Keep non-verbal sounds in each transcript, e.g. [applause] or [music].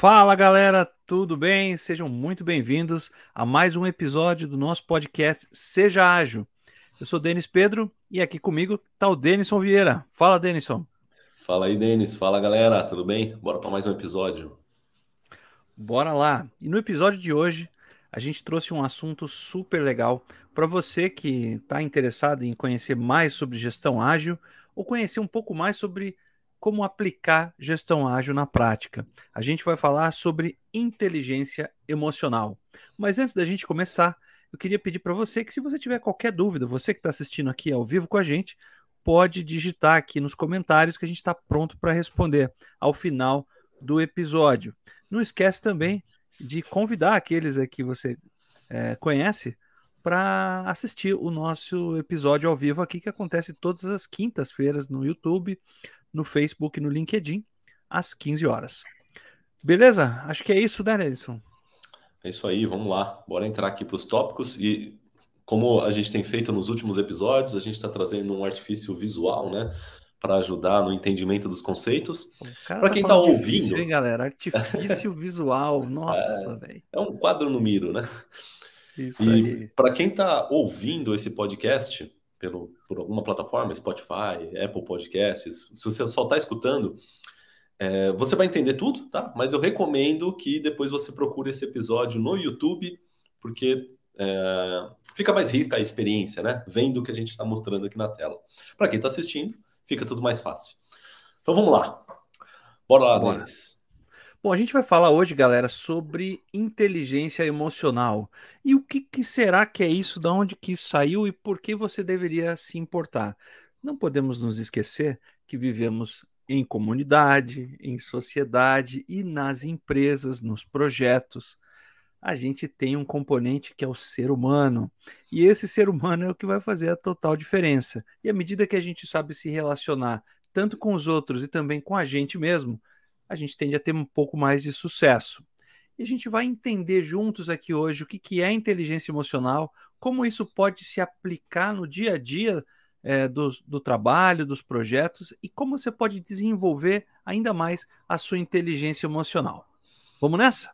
Fala galera, tudo bem? Sejam muito bem-vindos a mais um episódio do nosso podcast Seja Ágil. Eu sou Denis Pedro e aqui comigo está o Denison Vieira. Fala, Denison. Fala aí, Denis. Fala galera, tudo bem? Bora para mais um episódio. Bora lá. E no episódio de hoje a gente trouxe um assunto super legal para você que está interessado em conhecer mais sobre gestão ágil ou conhecer um pouco mais sobre como aplicar gestão ágil na prática. A gente vai falar sobre inteligência emocional. Mas antes da gente começar, eu queria pedir para você que, se você tiver qualquer dúvida, você que está assistindo aqui ao vivo com a gente, pode digitar aqui nos comentários que a gente está pronto para responder ao final do episódio. Não esquece também de convidar aqueles que você é, conhece para assistir o nosso episódio ao vivo aqui, que acontece todas as quintas-feiras no YouTube, no Facebook e no LinkedIn, às 15 horas. Beleza? Acho que é isso, né, Nelson? É isso aí, vamos lá. Bora entrar aqui para os tópicos e como a gente tem feito nos últimos episódios, a gente está trazendo um artifício visual, né? Para ajudar no entendimento dos conceitos. Para tá quem está ouvindo. Difícil, hein, galera? Artifício [laughs] visual, nossa, é, velho. É um quadro no miro, né? Isso e para quem está ouvindo esse podcast, pelo, por alguma plataforma, Spotify, Apple Podcasts, se você só está escutando, é, você vai entender tudo, tá? Mas eu recomendo que depois você procure esse episódio no YouTube, porque é, fica mais rica a experiência, né? Vendo o que a gente está mostrando aqui na tela. Para quem está assistindo, fica tudo mais fácil. Então vamos lá. Bora lá, Bora. Denis. Bom, a gente vai falar hoje, galera, sobre inteligência emocional. E o que, que, será que é isso, da onde que isso saiu e por que você deveria se importar? Não podemos nos esquecer que vivemos em comunidade, em sociedade e nas empresas, nos projetos. A gente tem um componente que é o ser humano. E esse ser humano é o que vai fazer a total diferença. E à medida que a gente sabe se relacionar tanto com os outros e também com a gente mesmo, a gente tende a ter um pouco mais de sucesso. E a gente vai entender juntos aqui hoje o que, que é inteligência emocional, como isso pode se aplicar no dia a dia é, do, do trabalho, dos projetos e como você pode desenvolver ainda mais a sua inteligência emocional. Vamos nessa?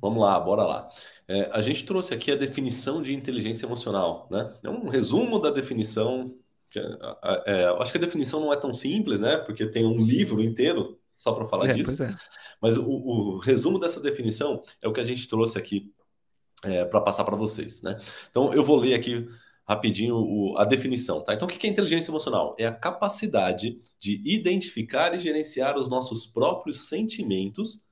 Vamos lá, bora lá. É, a gente trouxe aqui a definição de inteligência emocional, né? É um resumo da definição. É, é, acho que a definição não é tão simples, né? Porque tem um livro inteiro só para falar é, disso. É. Mas o, o, resumo dessa definição é o que a gente trouxe aqui é, para passar para vocês. Né? Então, eu vou ler aqui rapidinho o, a definição. Tá? Então, o que é inteligência emocional? É a capacidade de identificar e gerenciar os nossos próprios sentimentos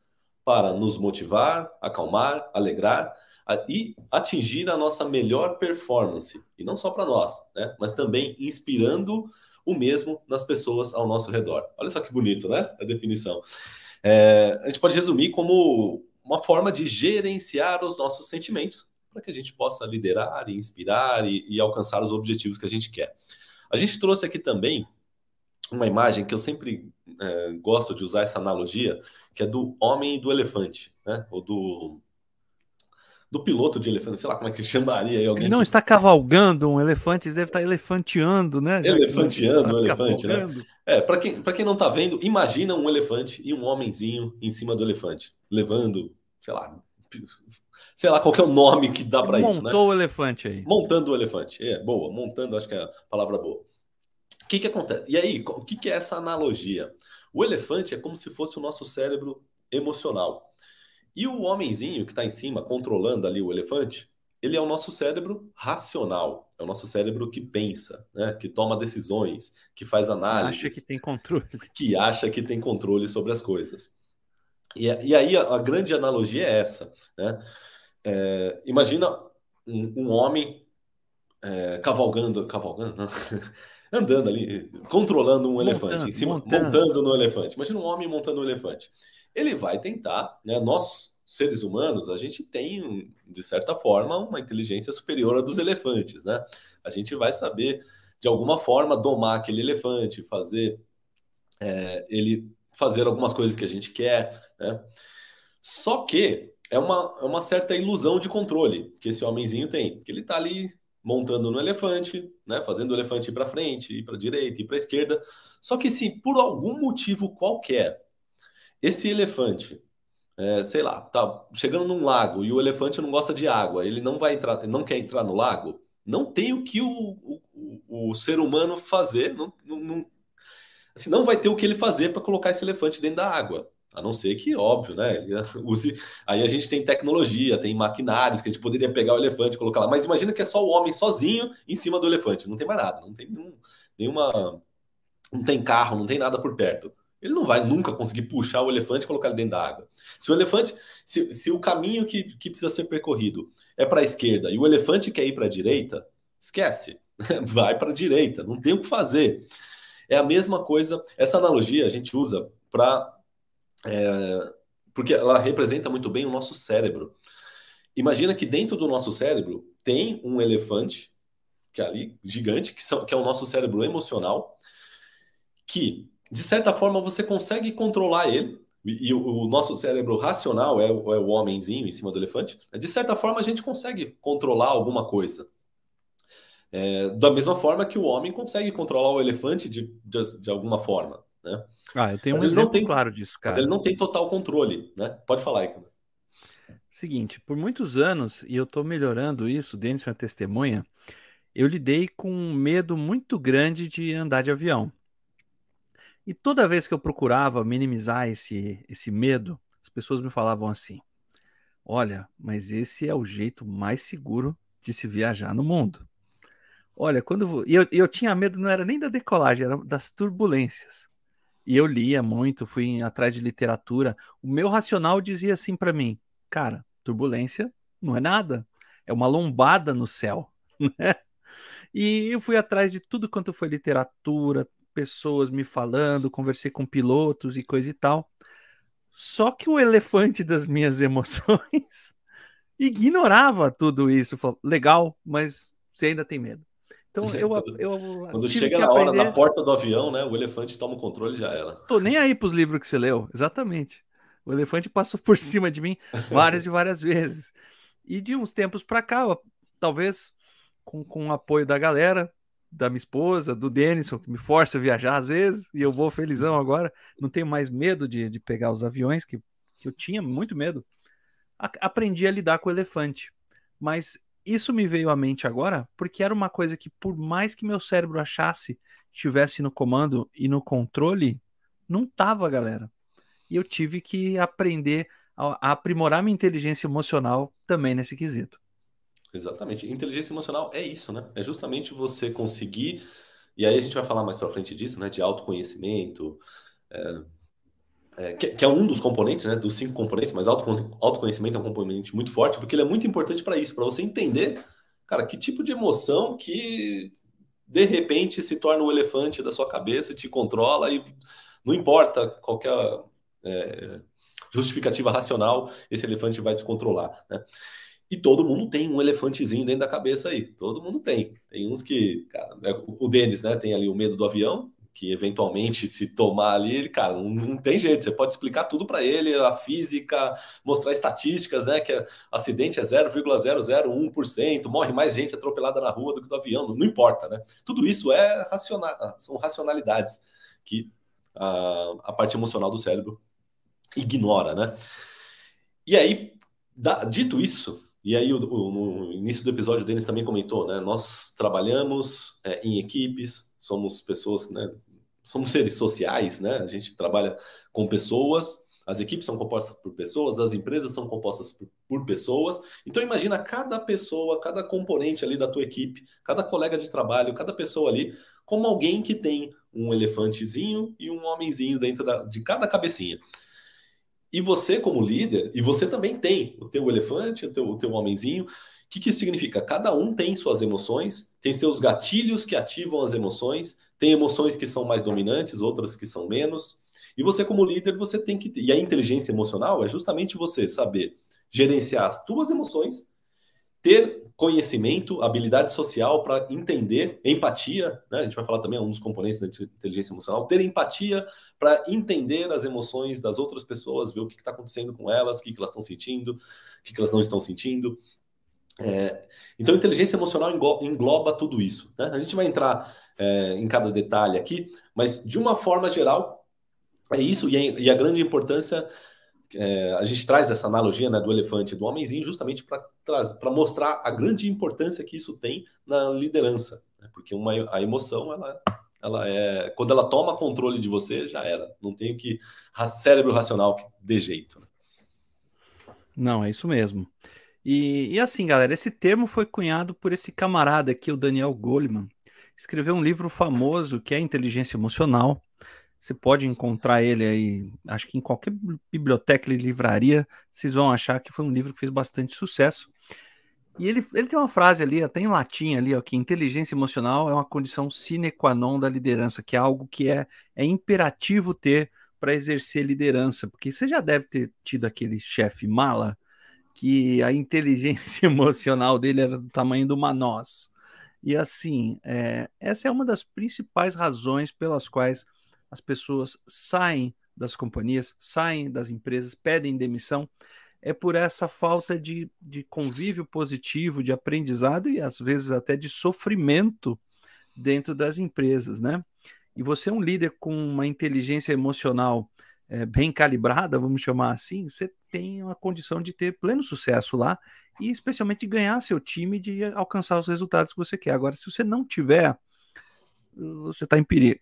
para nos motivar, acalmar, alegrar a, e atingir a nossa melhor performance. E não só para nós, né? mas também inspirando o mesmo nas pessoas ao nosso redor. Olha só que bonito, né? A definição. É, a gente pode resumir como uma forma de gerenciar os nossos sentimentos para que a gente possa liderar, e inspirar e, e alcançar os objetivos que a gente quer. A gente trouxe aqui também uma imagem que eu sempre é, gosto de usar essa analogia, que é do homem e do elefante, né? Ou do do piloto de elefante, sei lá como é que chamaria aí alguém. Ele não que... está cavalgando um elefante, ele deve estar elefanteando, né? Elefanteando um elefante, né? É, para quem, quem não está vendo, imagina um elefante e um homenzinho em cima do elefante, levando, sei lá, sei lá qual é o nome que dá para isso, né? Montou o elefante aí. Montando o elefante. É, boa, montando, acho que é a palavra boa. O que que acontece? E aí, o que que é essa analogia? O elefante é como se fosse o nosso cérebro emocional. E o homenzinho que está em cima, controlando ali o elefante, ele é o nosso cérebro racional, é o nosso cérebro que pensa, né? que toma decisões, que faz análise. Que acha que tem controle. [laughs] Que acha que tem controle sobre as coisas. E, e aí a, a, grande analogia é essa. Né? É, imagina um, um homem é, cavalgando, cavalgando, não, [laughs] andando ali, controlando um montando, elefante, em cima, montando. montando no elefante. Imagina um homem montando um elefante ele vai tentar, né? Nós, seres humanos, a gente tem, de certa forma, uma inteligência superior à dos elefantes, né? A gente vai saber, de alguma forma, domar aquele elefante, fazer é, ele fazer algumas coisas que a gente quer, né? Só que é uma, é uma certa ilusão de controle que esse homenzinho tem, que ele tá ali montando no elefante, né, fazendo o elefante ir para frente, ir para direita, ir para esquerda. Só que se por algum motivo qualquer esse elefante é, sei lá, tá chegando num lago e o elefante não gosta de água, ele não vai entrar, não quer entrar no lago, não tem o que o, o, o ser humano fazer, não, não, assim, não vai ter o que ele fazer para colocar esse elefante dentro da água. A não ser que, óbvio, né? [laughs] Use... Aí a gente tem tecnologia, tem maquinários que a gente poderia pegar o elefante colocar lá. Mas imagina que é só o homem sozinho em cima do elefante. Não tem mais nada, não tem nenhum, nenhuma. Não tem carro, não tem nada por perto. Ele não vai nunca conseguir puxar o elefante e colocar ele dentro da água. Se o elefante, se, se o caminho que, que precisa ser percorrido é para a esquerda e o elefante quer ir para a direita, esquece. [laughs] Vai para a direita, não tem o que fazer. É a mesma coisa. Essa analogia a gente usa para é, porque ela representa muito bem o nosso cérebro. Imagina que dentro do nosso cérebro tem um elefante, que é ali, gigante, que, são, que é o nosso cérebro emocional, que, de certa forma, você consegue controlar ele, e, o, o, nosso cérebro racional é, é o homenzinho em cima do elefante, de certa forma a gente consegue controlar alguma coisa. É, da mesma forma que o homem consegue controlar o elefante de, de, de alguma forma. Né? Ah, eu tenho Mas um exemplo tem, claro disso, cara. Ele não tem total controle, né? Pode falar aí, cara. Seguinte, por muitos anos, e eu estou melhorando isso, Denis é testemunha, eu lidei com um medo muito grande de andar de avião. E toda vez que eu procurava minimizar esse, esse medo, as pessoas me falavam assim: Olha, mas esse é o jeito mais seguro de se viajar no mundo. Olha, quando. E eu, eu tinha medo, não era nem da decolagem, era das turbulências. E eu lia muito, fui atrás de literatura. O meu racional dizia assim para mim: cara, turbulência não é nada, é uma lombada no céu. [laughs] Né? E eu fui atrás de tudo quanto foi literatura, pessoas me falando, conversei com pilotos e coisa e tal. Só que o elefante das minhas [laughs] emoções ignorava tudo isso. Falou, legal, mas você ainda tem medo. Então [laughs] eu, eu Quando chega na hora, na porta do avião, né? O elefante toma o controle e já era. Tô nem aí pros livros que você leu, exatamente. O elefante passou por [laughs] cima de mim várias e várias vezes. E de uns tempos para cá, talvez com, com o apoio da galera, da minha esposa, do Denison, que me força a viajar às vezes, e eu vou felizão agora, não tenho mais medo de, de pegar os aviões, que, que eu tinha muito medo. A, aprendi a lidar com o elefante. Mas isso me veio à mente agora porque era uma coisa que, por mais que meu cérebro achasse estivesse no comando e no controle, não tava, galera. E eu tive que aprender a, a aprimorar minha inteligência emocional também nesse quesito. Exatamente. Inteligência emocional é isso, né? É justamente você conseguir. E aí a gente vai falar mais para frente disso, né? De autoconhecimento, é, é, que, que, é um dos componentes, né, dos cinco componentes, mas autoconhecimento é um componente muito forte, porque ele é muito importante para isso, para você entender, cara, que tipo de emoção que de repente se torna o elefante da sua cabeça, te controla e não importa qualquer é, justificativa racional, esse elefante vai te controlar, né? E todo mundo tem um elefantezinho dentro da cabeça aí. Todo mundo tem. Tem uns que, cara, é, o Denis, né, tem ali o medo do avião, que eventualmente se tomar ali, ele, cara, não, não tem jeito, você pode explicar tudo para ele, a física, mostrar estatísticas, né, que é, acidente é 0,001%, morre mais gente atropelada na rua do que do avião, não, importa, né? Tudo isso é racional, são racionalidades que a, a parte emocional do cérebro ignora, né? E aí, da, dito isso, e aí o, o, no início do episódio deles também comentou, né? Nós trabalhamos é, em equipes, somos pessoas, né? somos seres sociais, né? A gente trabalha com pessoas, as equipes são compostas por pessoas, as empresas são compostas por, por, pessoas. Então imagina cada pessoa, cada componente ali da tua equipe, cada colega de trabalho, cada pessoa ali, como alguém que tem um elefantezinho e um homenzinho dentro da, de cada cabecinha. E você, como líder, e você também tem o teu elefante, o teu, o teu homenzinho. O que, que isso significa? Cada um tem suas emoções, tem seus gatilhos que ativam as emoções, tem emoções que são mais dominantes, outras que são menos. E você, como líder, você tem que. E a inteligência emocional é justamente você saber gerenciar as tuas emoções, ter conhecimento, habilidade social para entender, empatia, né? a gente vai falar também, é um dos componentes da inteligência emocional, ter empatia para entender as emoções das outras pessoas, ver o que está acontecendo com elas, o que, que elas estão sentindo, o que, que elas não estão sentindo. É, então, inteligência emocional engloba tudo isso. Né? A gente vai entrar é, em cada detalhe aqui, mas de uma forma geral, é isso, e e a grande importância é, a gente traz essa analogia né, do elefante e do homenzinho justamente para mostrar a grande importância que isso tem na liderança. Né? Porque uma, a emoção, ela, ela é. Quando ela toma controle de você, já era. Não tem que. Cérebro racional que dê jeito. Né? Não, é isso mesmo. E, e, assim, galera, esse termo foi cunhado por esse camarada aqui, o Daniel Goleman. Escreveu um livro famoso que é Inteligência Emocional. Você pode encontrar ele aí, acho que em qualquer biblioteca e livraria, vocês vão achar que foi um livro que fez bastante sucesso. E ele, ele tem uma frase ali, até em latim ali, ó, que inteligência emocional é uma condição sine qua non da liderança, que é algo que é, é imperativo ter para exercer liderança, porque você já deve ter tido aquele chefe mala que a inteligência [laughs] emocional dele era do tamanho de uma noz. E assim, é, essa é uma das principais razões pelas quais as pessoas saem das companhias, saem das empresas, pedem demissão, é por essa falta de, de convívio positivo, de aprendizado e às vezes até de sofrimento dentro das empresas, né? E você é um líder com uma inteligência emocional é, bem calibrada, vamos chamar assim, você tem uma condição de ter pleno sucesso lá e especialmente ganhar seu time de alcançar os resultados que você quer. Agora, se você não tiver você está em perigo.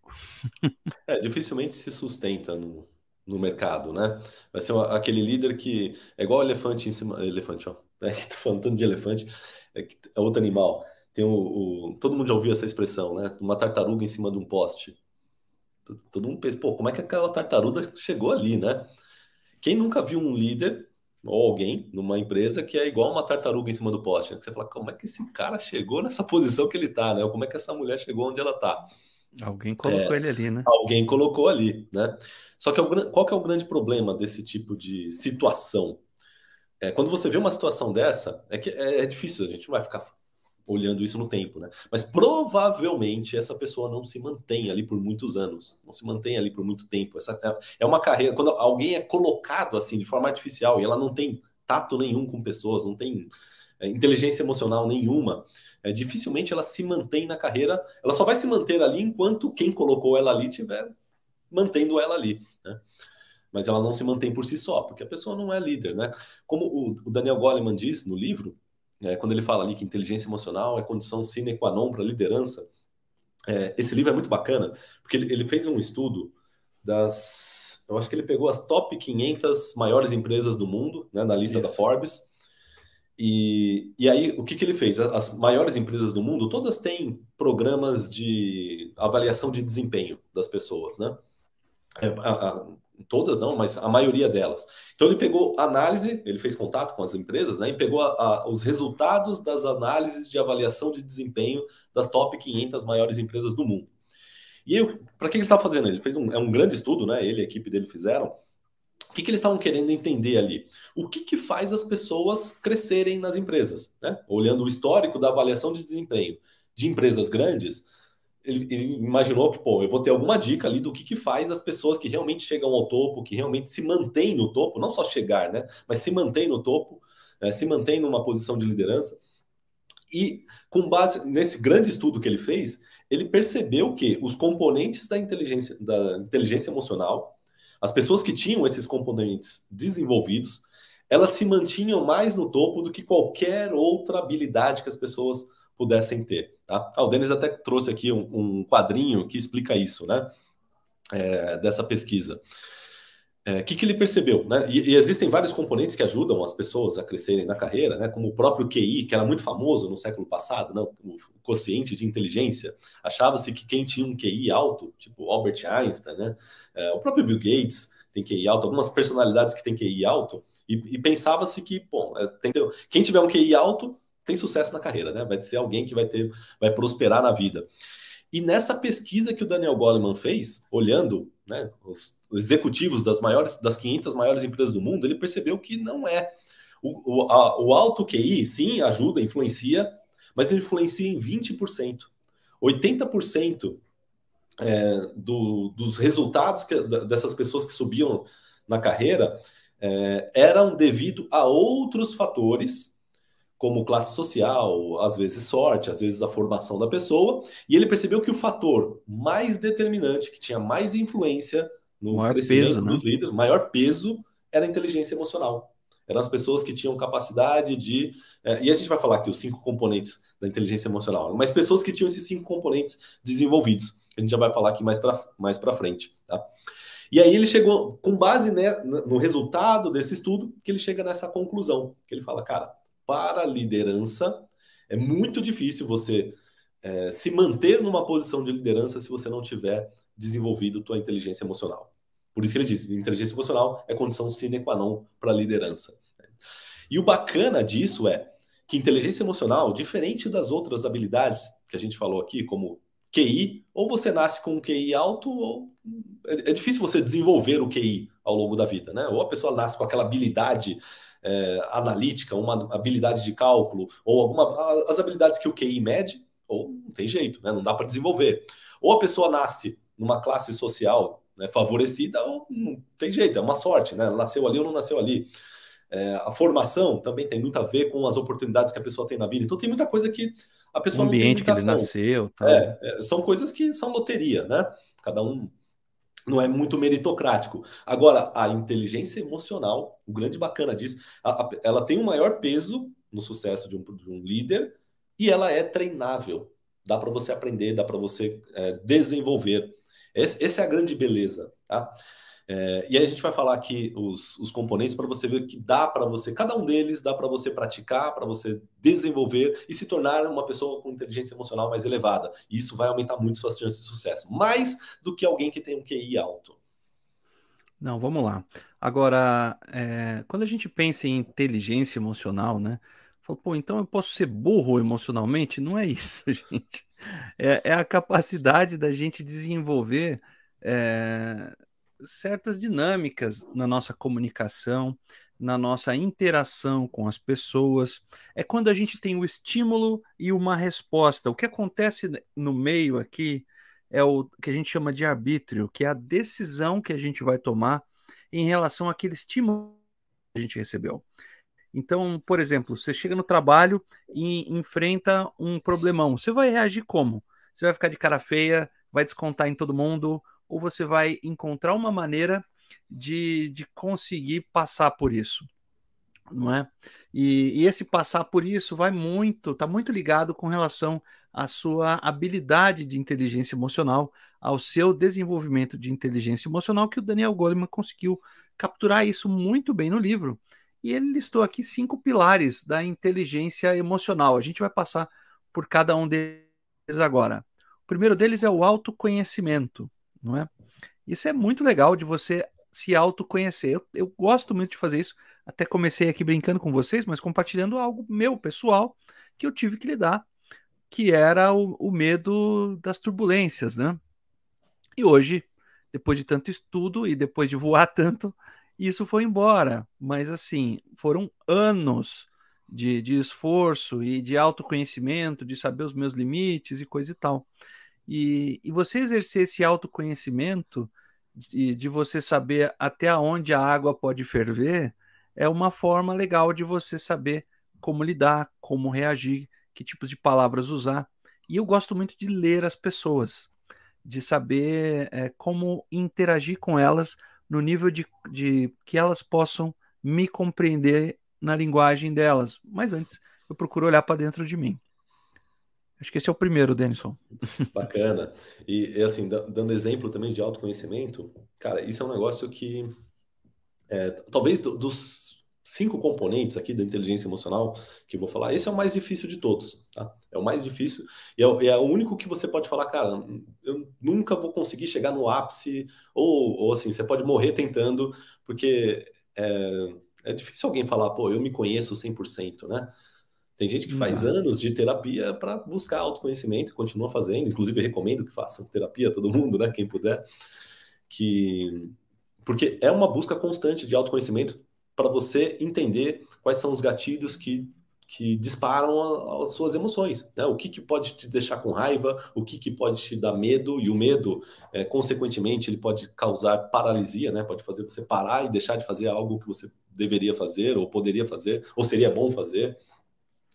[laughs] É, dificilmente se sustenta no, no mercado, né? Vai ser uma, aquele líder que é igual elefante em cima. Elefante, ó. É, tô falando tanto de elefante, é, é outro animal. Tem o, o, todo mundo já ouviu essa expressão, né? Uma tartaruga em cima de um poste. Todo, todo mundo pensa, pô, como é que aquela tartaruga chegou ali, né? Quem nunca viu um líder ou alguém numa empresa que é igual uma tartaruga em cima do poste. Né? Você fala, como é que esse cara chegou nessa [laughs] posição que ele está, né? Ou como é que essa mulher chegou onde ela está? Alguém colocou é, ele ali, né? Alguém colocou ali, né? Só que é qual que é o grande problema desse tipo de situação? É, quando você vê uma situação dessa, é que é, é difícil, a gente não vai ficar olhando isso no tempo, né? Mas provavelmente essa pessoa não se mantém ali por muitos anos, não se mantém ali por muito tempo. Essa é, é uma carreira quando alguém é colocado assim de forma artificial e ela não tem tato nenhum com pessoas, não tem é, inteligência emocional nenhuma, é, dificilmente ela se mantém na carreira. Ela só vai se manter ali enquanto quem colocou ela ali tiver mantendo ela ali, né? Mas ela não se mantém por si só, porque a pessoa não é líder, né? Como o, o Daniel Goleman diz no livro, é, quando ele fala ali que inteligência emocional é condição sine qua non para liderança, é, esse livro é muito bacana, porque ele, ele, fez um estudo das. Eu acho que ele pegou as top 500 maiores empresas do mundo, né, na lista Isso. da Forbes. E, e aí, o que, que ele fez? As maiores empresas do mundo, todas têm programas de avaliação de desempenho das pessoas, né? É, a, a, todas não, mas a maioria delas. Então ele pegou análise, ele fez contato com as empresas, né, e pegou a, a, os resultados das análises de avaliação de desempenho das top 500 maiores empresas do mundo. E para que ele está fazendo? Ele fez um, é um grande estudo, né? Ele e a equipe dele fizeram. O que, que eles estavam querendo entender ali? O que, que faz as pessoas crescerem nas empresas? Né? Olhando o histórico da avaliação de desempenho de empresas grandes, ele, ele, imaginou que, pô, eu vou ter alguma dica ali do que, que faz as pessoas que realmente chegam ao topo, que realmente se mantêm no topo, não só chegar, né? Mas se mantém no topo, é, se mantém numa posição de liderança. E com base nesse grande estudo que ele fez, ele percebeu que os componentes da inteligência, da inteligência emocional, as pessoas que tinham esses componentes desenvolvidos, elas se mantinham mais no topo do que qualquer outra habilidade que as pessoas pudessem ter. Tá? Ah, o Denis até trouxe aqui um, um quadrinho que explica isso, né? É, dessa pesquisa. O é, que, que ele percebeu? Né? E, e, existem vários componentes que ajudam as pessoas a crescerem na carreira, né? como o próprio QI, que era muito famoso no século passado, né? o quociente de inteligência. Achava-se que quem tinha um QI alto, tipo Albert Einstein, né? É, o próprio Bill Gates tem QI alto, algumas personalidades que têm QI alto, e, e pensava-se que, bom, é, tem, quem tiver um QI alto tem sucesso na carreira, né? Vai ser alguém que vai ter, vai prosperar na vida. E nessa pesquisa que o Daniel Goleman fez, olhando né, os executivos das maiores, das 500 maiores empresas do mundo, ele percebeu que não é. O, o, a, o alto QI, sim, ajuda, influencia, mas influencia em 20%. 80% é, do, dos resultados que, dessas pessoas que subiam na carreira é, eram devido a outros fatores como classe social, às vezes sorte, às vezes a formação da pessoa, e ele percebeu que o fator mais determinante, que tinha mais influência no maior crescimento peso, né? dos líderes, maior peso, era a inteligência emocional. Eram as pessoas que tinham capacidade de. É, e a gente vai falar aqui os cinco componentes da inteligência emocional, mas pessoas que tinham esses cinco componentes desenvolvidos. A gente já vai falar aqui mais para mais frente. Tá? E aí ele chegou, com base né, no resultado desse estudo, que ele chega nessa conclusão, que ele fala, cara, para a liderança, é muito difícil você é, se manter numa posição de liderança se você não tiver desenvolvido tua inteligência emocional. Por isso que ele diz, inteligência emocional é condição sine qua non para a liderança. E o bacana disso é que inteligência emocional, diferente das outras habilidades que a gente falou aqui, como QI, ou você nasce com um QI alto, ou é, é difícil você desenvolver o QI ao longo da vida, né? Ou a pessoa nasce com aquela habilidade é, analítica, uma habilidade de cálculo, ou alguma as habilidades que o QI mede, ou não tem jeito, né? Não dá para desenvolver. Ou a pessoa nasce numa classe social né, favorecida, ou não tem jeito, é uma sorte, né? Nasceu ali ou não nasceu ali. É, a formação também tem muito a ver com as oportunidades que a pessoa tem na vida. Então tem muita coisa que a pessoa o ambiente que ele nasceu, tá? É, é, são coisas que são loteria, né? Cada um não é muito meritocrático. Agora, a inteligência emocional, o grande bacana disso, a, a, ela tem um maior peso no sucesso de um, de um líder e ela é treinável. Dá para você aprender, dá para você é, desenvolver. Essa é a grande beleza, tá? É, e aí a gente vai falar aqui os, os componentes para você ver que dá para você, cada um deles dá para você praticar, para você desenvolver e se tornar uma pessoa com inteligência emocional mais elevada. E isso vai aumentar muito suas chances de sucesso, mais do que alguém que tem um QI alto. Não, vamos lá. Agora, é, quando a gente pensa em inteligência emocional, né? Fala, pô, então eu posso ser burro emocionalmente? Não é isso, [laughs] gente. É, é a capacidade da gente desenvolver é, certas dinâmicas na nossa comunicação, na nossa interação com as pessoas. É quando a gente tem o estímulo e uma resposta. O que acontece no meio aqui é o que a gente chama de arbítrio, que é a decisão que a gente vai tomar em relação àquele estímulo que a gente recebeu. Então, por exemplo, você chega no trabalho e enfrenta um problemão. Você vai reagir como? Você vai ficar de cara feia, vai descontar em todo mundo, ou você vai encontrar uma maneira de, de conseguir passar por isso, não é? E, e esse passar por isso vai muito, está muito ligado com relação à sua habilidade de inteligência emocional, ao seu desenvolvimento de inteligência emocional, que o Daniel Goleman conseguiu capturar isso muito bem no livro. E ele listou aqui cinco pilares da inteligência emocional. A gente vai passar por cada um deles agora. O primeiro deles é o autoconhecimento não é? Isso é muito legal de você se autoconhecer. Eu, eu gosto muito de fazer isso. Até comecei aqui brincando com vocês, mas compartilhando algo meu, pessoal, que eu tive que lidar, que era o, o medo das turbulências, né? E hoje, depois de tanto estudo e depois de voar [laughs] tanto, isso foi embora. Mas assim, foram anos de, de esforço e de autoconhecimento, de saber os meus limites e coisa e tal. E, e você exercer esse autoconhecimento de, de você saber até onde a água pode ferver é uma forma legal de você saber como lidar, como reagir, que tipos de palavras usar. E eu gosto muito de ler as pessoas, de saber é, como interagir com elas no nível de, de que elas possam me compreender na linguagem delas. Mas antes, eu procuro olhar para dentro de mim. Acho que esse é o primeiro, Denison. Bacana. E, assim, dando exemplo também de autoconhecimento, cara, isso é um negócio que é, talvez dos cinco componentes aqui da inteligência emocional que eu vou falar, esse é o mais difícil de todos, tá? É o mais difícil e é, é o único que você pode falar, cara, eu nunca vou conseguir chegar no ápice, ou, ou assim, você pode morrer tentando, porque é, é difícil alguém falar, pô, eu me conheço 100%, né? Tem gente que faz anos de terapia para buscar autoconhecimento, continua fazendo, inclusive recomendo que façam terapia todo mundo, né, quem puder, que porque é uma busca constante de autoconhecimento para você entender quais são os gatilhos que, que disparam as suas emoções, né? O que, que pode te deixar com raiva, o que, que pode te dar medo, e o medo, é, consequentemente, ele pode causar paralisia, né? Pode fazer você parar e deixar de fazer algo que você deveria fazer, ou poderia fazer, ou seria bom fazer.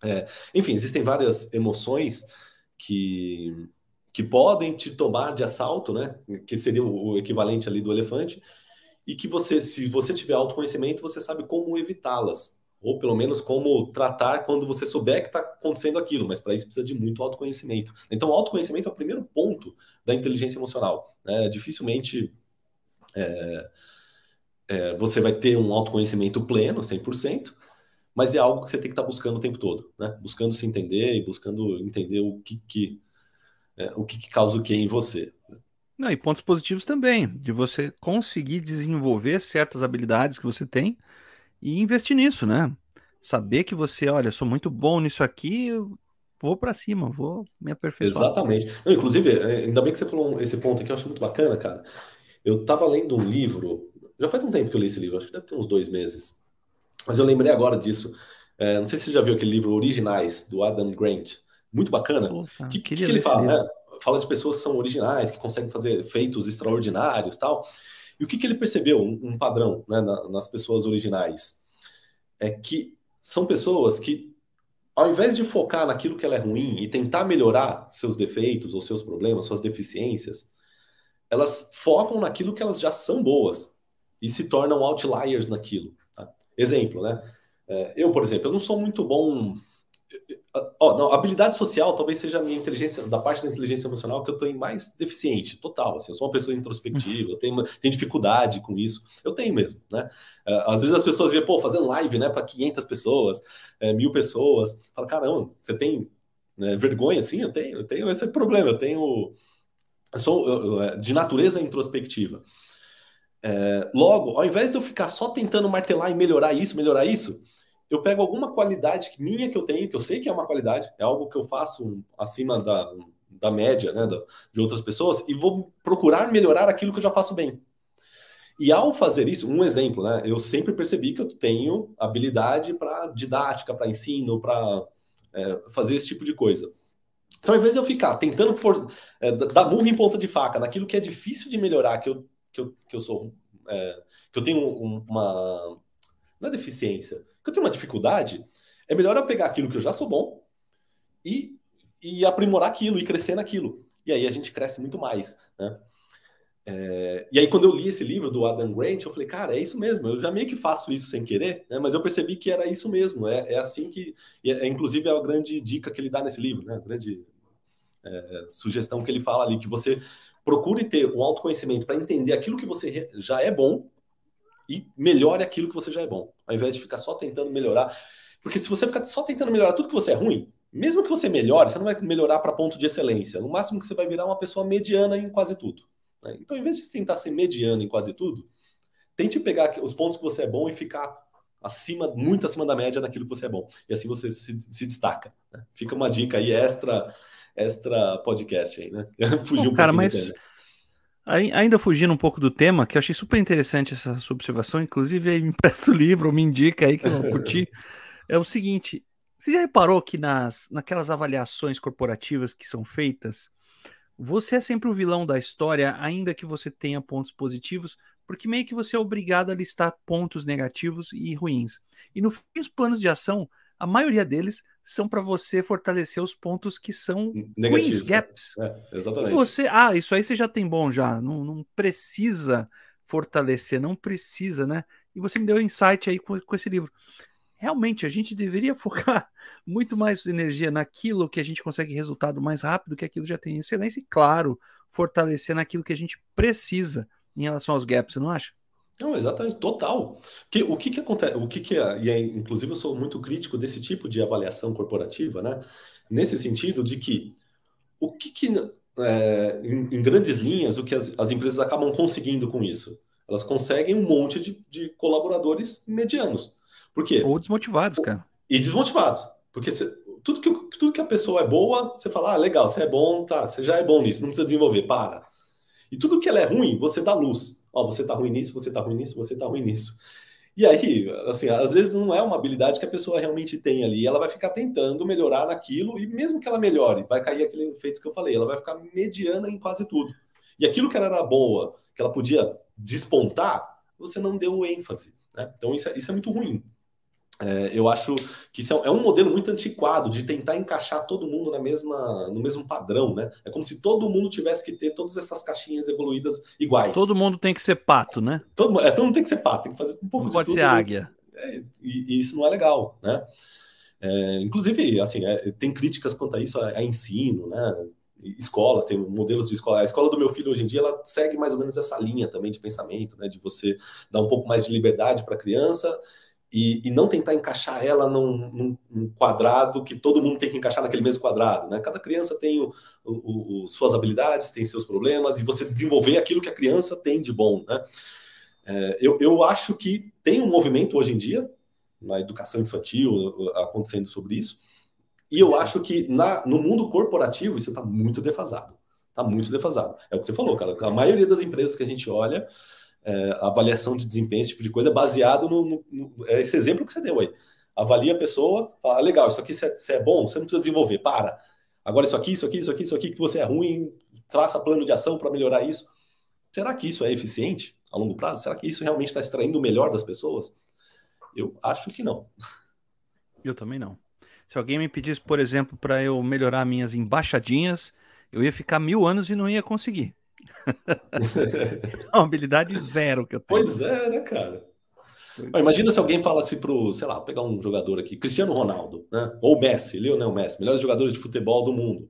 É, enfim, existem várias emoções que, que podem te tomar de assalto, né? Que seria o, equivalente ali do elefante. e que você, se você tiver autoconhecimento, você sabe como evitá-las, ou pelo menos como tratar quando você souber que está acontecendo aquilo, mas para isso precisa de muito autoconhecimento. Então, autoconhecimento é o primeiro ponto da inteligência emocional. Né? Dificilmente é, é, você vai ter um autoconhecimento pleno, 100%, mas é algo que você tem que estar tá buscando o tempo todo, né? buscando se entender e buscando entender o que, que é, o que, que causa o que em você. Não, e pontos positivos também, de você conseguir desenvolver certas habilidades que você tem e investir nisso, né? Saber que você, olha, sou muito bom nisso aqui, vou para cima, vou me aperfeiçoar. Exatamente. Não, inclusive, é, ainda bem que você falou esse ponto aqui, eu acho muito bacana, cara. Eu estava lendo um livro, já faz um tempo que eu li esse livro, acho que deve ter uns dois meses, mas eu lembrei agora disso. É, não sei se você já viu aquele livro Originais, do Adam Grant. Muito bacana. O que, que, que ele fala? Né? fala de pessoas que são originais, que conseguem fazer feitos extraordinários tal. E o que, que ele percebeu, um, um padrão né, na, nas pessoas originais? É que são pessoas que, ao invés de focar naquilo que ela é ruim e tentar melhorar seus defeitos ou seus problemas, suas deficiências, elas focam naquilo que elas já são boas e se tornam outliers naquilo. Exemplo, né? É, eu, por exemplo, eu não sou muito bom Ó, não, habilidade social talvez seja a minha inteligência, da parte da inteligência emocional que eu tenho mais deficiente, total. Assim, eu sou uma pessoa introspectiva, eu tenho, tenho dificuldade com isso. Eu tenho mesmo, né? É, às vezes as pessoas veem, pô, fazendo live, né, para 500 pessoas, é, mil pessoas. Fala, caramba, você tem né, vergonha? Sim, eu tenho, eu tenho esse problema, eu tenho. Eu sou eu, é, de natureza introspectiva. É, logo, ao invés de eu ficar só tentando martelar e melhorar isso, melhorar isso, eu pego alguma qualidade minha que eu tenho, que eu sei que é uma qualidade, é algo que eu faço acima da, da média né, de outras pessoas, e vou procurar melhorar aquilo que eu já faço bem. E ao fazer isso, um exemplo, né? Eu sempre percebi que eu tenho habilidade para didática, para ensino, para é, fazer esse tipo de coisa. Então, ao invés de eu ficar tentando for, é, dar murro em ponta de faca naquilo que é difícil de melhorar, que eu, que eu, que eu sou. É, que eu tenho uma. Não é deficiência, eu tenho uma dificuldade, é melhor eu pegar aquilo que eu já sou bom e, e aprimorar aquilo e crescer naquilo. E aí a gente cresce muito mais, né? É, e aí, quando eu li esse livro do Adam Grant, eu falei, cara, é isso mesmo. Eu já meio que faço isso sem querer, né? mas eu percebi que era isso mesmo. É, é assim que. É, é, inclusive, é a grande dica que ele dá nesse livro, né? A grande é, sugestão que ele fala ali, que você procure ter um autoconhecimento para entender aquilo que você já é bom e melhore aquilo que você já é bom, ao invés de ficar só tentando melhorar. Porque se você ficar só tentando melhorar tudo que você é ruim, mesmo que você melhore, você não vai melhorar para ponto de excelência. No máximo que você vai virar uma pessoa mediana em quase tudo. Né? Então, ao invés de tentar ser mediano em quase tudo, tente pegar os pontos que você é bom e ficar acima, muito acima da média naquilo que você é bom. E assim você se, se destaca. Né? Fica uma dica aí extra, extra podcast aí, né? [laughs] Fugir um cara, mas Ainda fugindo um pouco do tema, que eu achei super interessante essa sua observação, inclusive aí me [laughs] empresta o livro, me indica aí que eu curti. é o seguinte: você já reparou que nas, naquelas avaliações corporativas que são feitas, você é sempre o vilão da história, ainda que você tenha pontos positivos, porque meio que você é obrigado a listar pontos negativos e ruins. E no fim, os planos de ação, a maioria deles são para você fortalecer os pontos que são Negativos, ruins, né? gaps. É, exatamente. Você, ah, isso aí você já tem bom já, não, não precisa fortalecer, não precisa, né? E você me deu insight aí com, com esse livro. Realmente, a gente deveria [laughs] focar muito mais energia naquilo que a gente consegue resultado mais rápido, que aquilo já tem excelência, e claro, fortalecer naquilo que a gente precisa em relação aos gaps, você não acha? Não, exatamente, total. Que, o que que acontece? O que que é, e é, inclusive eu sou muito crítico desse tipo de avaliação corporativa, né? Nesse sentido de que o que que é, em, em, grandes linhas o que as, as, empresas acabam conseguindo com isso? Elas conseguem um monte de, de colaboradores medianos. Por quê? Ou desmotivados, cara. E desmotivados. Porque você, tudo, que, tudo que a pessoa é boa, você fala, ah, legal, você é bom, tá, você já é bom nisso, não precisa desenvolver, para. E tudo que ela é ruim, você dá luz. Ó, você tá ruim nisso, você tá ruim nisso, você tá ruim nisso. E aí, assim, às vezes não é uma habilidade que a pessoa realmente tem ali. Ela vai ficar tentando melhorar naquilo, e mesmo que ela melhore, vai cair aquele efeito que eu falei, ela vai ficar mediana em quase tudo. E aquilo que ela era boa, que ela podia despontar, você não deu ênfase. Né? Então, isso é, isso é muito ruim. É, eu acho que isso é um modelo muito antiquado de tentar encaixar todo mundo na mesma, no mesmo padrão, né? É como se todo mundo tivesse que ter todas essas caixinhas evoluídas iguais. Todo mundo tem que ser pato, né? Todo, é, todo mundo tem que ser pato, tem que fazer um pouco não de pode tudo. ser águia. É, e, e, isso não é legal, né? É, inclusive, assim, é, tem críticas quanto a isso a, a, ensino, né? Escolas, tem modelos de escola. A escola do meu filho hoje em dia ela segue mais ou menos essa linha também de pensamento, né? De você dar um pouco mais de liberdade para a criança e, e, não tentar encaixar ela num, num, num, quadrado que todo mundo tem que encaixar naquele mesmo quadrado. Né? Cada criança tem o, o, o, suas habilidades, tem seus problemas, e você desenvolver aquilo que a criança tem de bom. Né? É, eu, eu acho que tem um movimento hoje em dia, na educação infantil, acontecendo sobre isso, e eu acho que na, no mundo corporativo isso está muito defasado. Está muito defasado. É o que você falou, cara. A maioria das empresas que a gente olha é, avaliação de desempenho, esse tipo de coisa, baseado no, no, no, é esse exemplo que você deu aí. Avalia a pessoa, fala, ah, legal, isso aqui você é, é, bom, você não precisa desenvolver, para. Agora isso aqui, isso aqui, isso aqui, isso aqui, que você é ruim, traça plano de ação para melhorar isso. Será que isso é eficiente a longo prazo? Será que isso realmente está extraindo o melhor das pessoas? Eu acho que não. Eu também não. Se alguém me pedisse, por exemplo, para eu melhorar minhas embaixadinhas, eu ia ficar mil anos e não ia conseguir. [laughs] habilidade zero que eu tenho. Pois é, né, cara? imagina se alguém falasse pro, sei lá, pegar um jogador aqui, Cristiano Ronaldo, né? Ou Messi, Lionel Messi, melhores jogadores de futebol do mundo.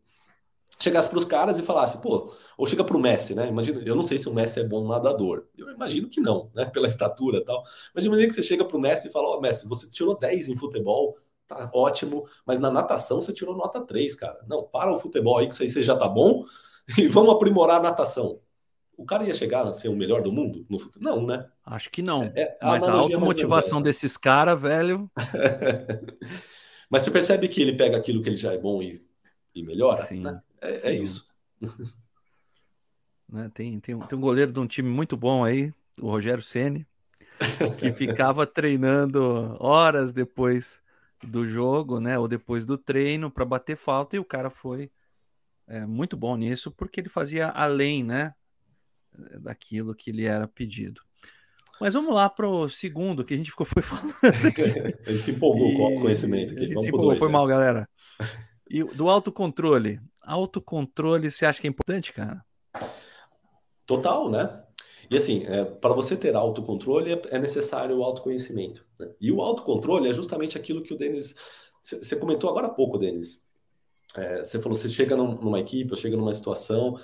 Chegasse para os caras e falasse, pô, ou chega para o Messi, né? Imagina, eu não sei se o Messi é bom nadador. Eu imagino que não, né? Pela estatura e tal. Mas imagina que você chega para o Messi e fala, ó, oh, Messi, você tirou 10 em futebol, tá ótimo, mas na natação você tirou nota 3, cara. Não, para o futebol aí, que isso aí você já tá bom, [laughs] e vamos aprimorar a natação o cara ia chegar a ser o melhor do mundo no futuro? Não, né? Acho que não. É, é Mas a automotivação desses caras, velho. [laughs] Mas você percebe que ele pega aquilo que ele já é bom e, e melhora? Sim, né? é, é, sim. isso. Né? Tem, tem, um, tem um goleiro de um time muito bom aí, o Rogério Ceni, que [laughs] ficava treinando horas depois do jogo, né? Ou depois do treino para bater falta, e o cara foi é, muito bom nisso, porque ele fazia além, né? daquilo que lhe era pedido. Mas vamos lá para o segundo, que a gente ficou foi falando. [laughs] Ele se empolgou e... com o autoconhecimento. Aqui. Vamos se empolgou, dois, foi é. mal, galera. [laughs] E do autocontrole. Autocontrole, você acha que é importante, cara? Total, né? E assim, é, para você ter autocontrole é, é necessário o autoconhecimento. Né? E o autocontrole é justamente aquilo que o Denis. Você comentou agora há pouco, Denis. É, você falou, você chega numa equipe, ou chega numa situação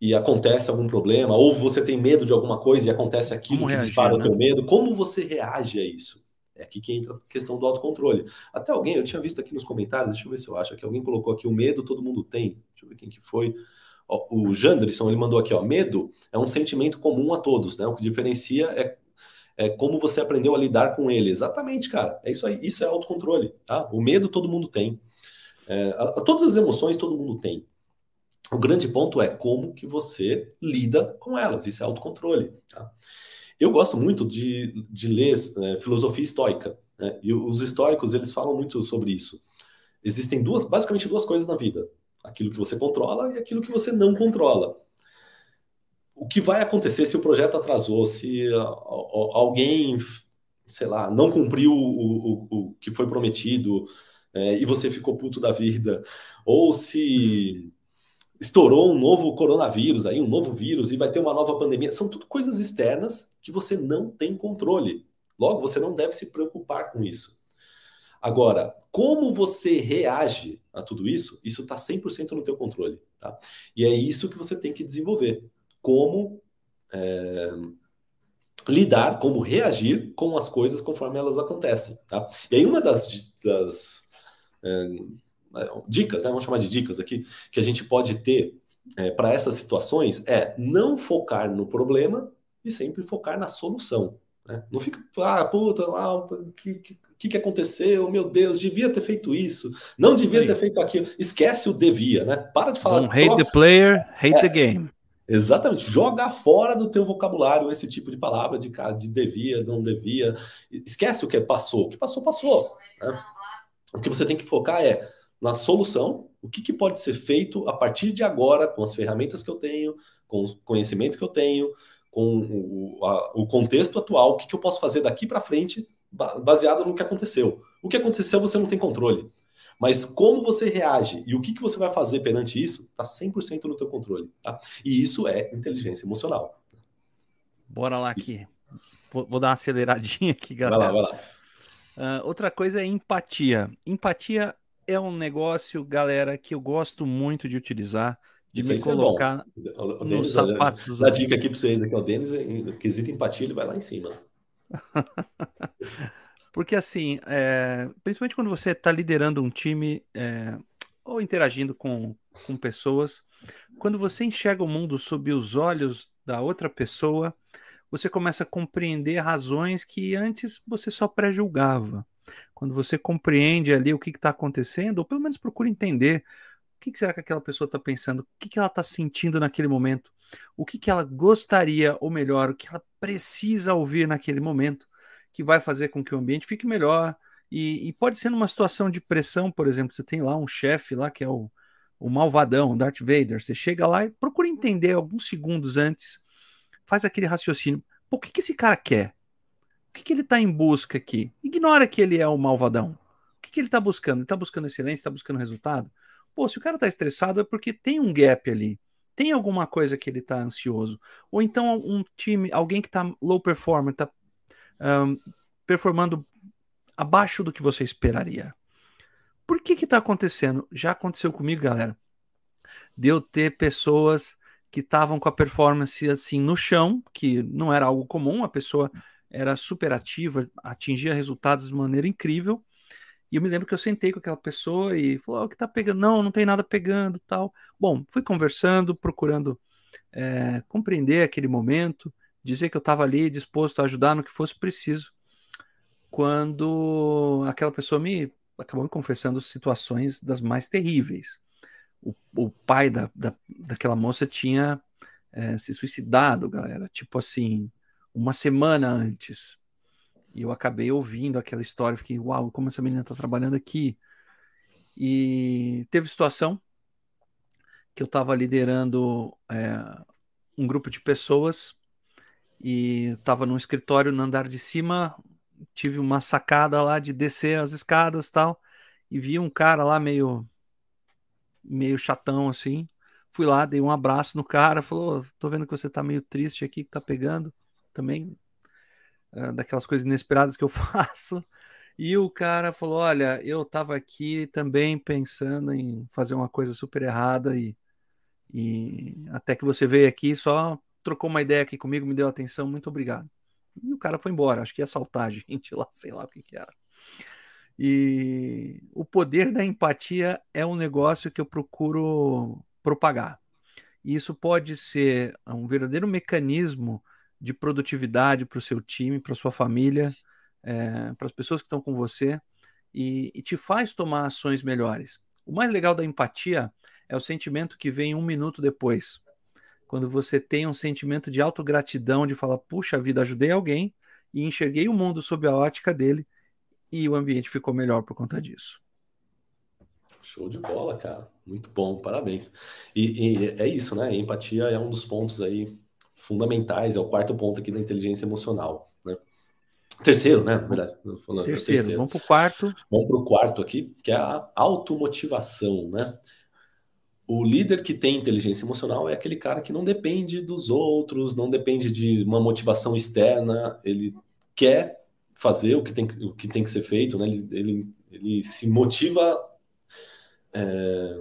e acontece algum problema, ou você tem medo de alguma coisa e acontece aquilo como que reagir, dispara né? o teu medo, como você reage a isso? É aqui que entra a questão do autocontrole. Até alguém, eu tinha visto aqui nos comentários, deixa eu ver se eu acho, que alguém colocou aqui o medo todo mundo tem. Deixa eu ver quem que foi. Ó, o Janderson, ele mandou aqui, ó, medo é um sentimento comum a todos, né? O que diferencia é, é como você aprendeu a lidar com ele. Exatamente, cara. É isso aí. Isso é autocontrole, tá? O medo todo mundo tem. É, todas as emoções todo mundo tem. O grande ponto é como que você lida com elas. Isso é autocontrole. Tá? Eu gosto muito de, de ler é, filosofia estoica. Né? E os históricos, eles falam muito sobre isso. Existem duas, basicamente duas coisas na vida. Aquilo que você controla e aquilo que você não controla. O que vai acontecer se o projeto atrasou, se alguém, sei lá, não cumpriu o, o, o que foi prometido é, e você ficou puto da vida, ou se estourou um novo coronavírus aí, um novo vírus, e vai ter uma nova pandemia. São tudo coisas externas que você não tem controle. Logo, você não deve se preocupar com isso. Agora, como você reage a tudo isso, isso está 100% no teu controle. Tá? E é isso que você tem que desenvolver. Como é, lidar, como reagir com as coisas conforme elas acontecem. Tá? E aí uma das, das dicas, né? vamos chamar de dicas aqui, que a gente pode ter é, para essas situações é não focar no problema e sempre focar na solução. Né? Não fica, ah, puta, o que, que, que aconteceu? Meu Deus, devia ter feito isso, não devia ter feito aquilo. Esquece o devia, né? Para de falar. Don't hate the player, hate é, the game. Exatamente. Joga fora do teu vocabulário esse tipo de palavra de, de devia, não devia. Esquece o que passou. O que passou, passou. Né? O que você tem que focar é na solução, o que, que pode ser feito a partir de agora, com as ferramentas que eu tenho, com o conhecimento que eu tenho, com o, a, o contexto atual, o que, que eu posso fazer daqui para frente baseado no que aconteceu. O que aconteceu você não tem controle. Mas como você reage e o que, que você vai fazer perante isso, está 100% no teu controle. Tá? E isso é inteligência emocional. Bora lá aqui. Vou, vou, dar uma aceleradinha aqui, galera. Vai lá, vai lá. Uh, outra coisa é empatia. Empatia é um negócio, galera, que eu gosto muito de utilizar, de isso me é colocar é nos sapatos dos outros. Dá dica aqui para vocês, aqui, o Denis, no quesito empatia, ele vai lá em cima. [laughs] Porque assim, é, principalmente quando você está liderando um time é, ou interagindo com, com pessoas, quando você enxerga o mundo sob os olhos da outra pessoa, você começa a compreender razões que antes você só pré-julgava. Quando você compreende ali o que está acontecendo, ou pelo menos procura entender o que, que será que aquela pessoa está pensando, o que, que ela está sentindo naquele momento, o que, que ela gostaria, ou melhor, o que ela precisa ouvir naquele momento, que vai fazer com que o ambiente fique melhor. E, e pode ser numa situação de pressão, por exemplo, você tem lá um chefe lá que é o, o malvadão, Darth Vader. Você chega lá e procura entender alguns segundos antes, faz aquele raciocínio. Por que, que esse cara quer? O que, que ele está em busca aqui? Ignora que ele é o malvadão. O que, que ele está buscando? Ele está buscando excelência, está buscando resultado? Pô, se o cara está estressado é porque tem um gap ali. Tem alguma coisa que ele está ansioso. Ou então um time, alguém que está low performer, está um, performando abaixo do que você esperaria. Por que que tá acontecendo? Já aconteceu comigo, galera. De eu ter pessoas que estavam com a performance assim no chão, que não era algo comum, a pessoa era super ativa, atingia resultados de maneira incrível. E eu me lembro que eu sentei com aquela pessoa e falou: oh, o que tá pegando? Não, não tem nada pegando, tal. Bom, fui conversando, procurando é, compreender aquele momento, dizer que eu estava ali disposto a ajudar no que fosse preciso. Quando aquela pessoa me acabou me confessando situações das mais terríveis. O, o pai da, da, daquela moça tinha é, se suicidado, galera, tipo assim, uma semana antes. E eu acabei ouvindo aquela história, fiquei, uau, como essa menina está trabalhando aqui. E teve situação que eu estava liderando é, um grupo de pessoas e estava no escritório no andar de cima, tive uma sacada lá de descer as escadas tal, e vi um cara lá meio meio chatão assim. Fui lá, dei um abraço no cara, falou: "Tô vendo que você tá meio triste aqui, que tá pegando também uh, daquelas coisas inesperadas que eu [laughs] faço". E o cara falou: "Olha, eu tava aqui também pensando em fazer uma coisa super errada e e até que você veio aqui só trocou uma ideia aqui comigo, me deu atenção, muito obrigado. E o cara foi embora, acho que ia assaltar a [laughs] gente lá, sei lá o que, que era. E o poder da empatia é um negócio que eu procuro propagar. E isso pode ser um verdadeiro mecanismo de produtividade para o seu time, para sua família, é, para as pessoas que estão com você e, e te faz tomar ações melhores. O mais legal da empatia é o sentimento que vem um minuto depois quando você tem um sentimento de autogratidão, de falar, puxa vida, ajudei alguém e enxerguei o mundo sob a ótica dele e o ambiente ficou melhor por conta disso. Show de bola, cara. Muito bom, parabéns. E, e, é isso, né? A empatia é um dos pontos aí fundamentais, é o quarto ponto aqui da inteligência emocional, né? Terceiro, né? Na verdade. Falando, terceiro. terceiro. Vamos para o quarto. Vamos para o quarto aqui, que é a automotivação, né? o líder que tem inteligência emocional é aquele cara que não depende dos outros, não depende de uma motivação externa, ele quer fazer o que tem, o que, tem que ser feito, né? ele, ele, ele se motiva. É...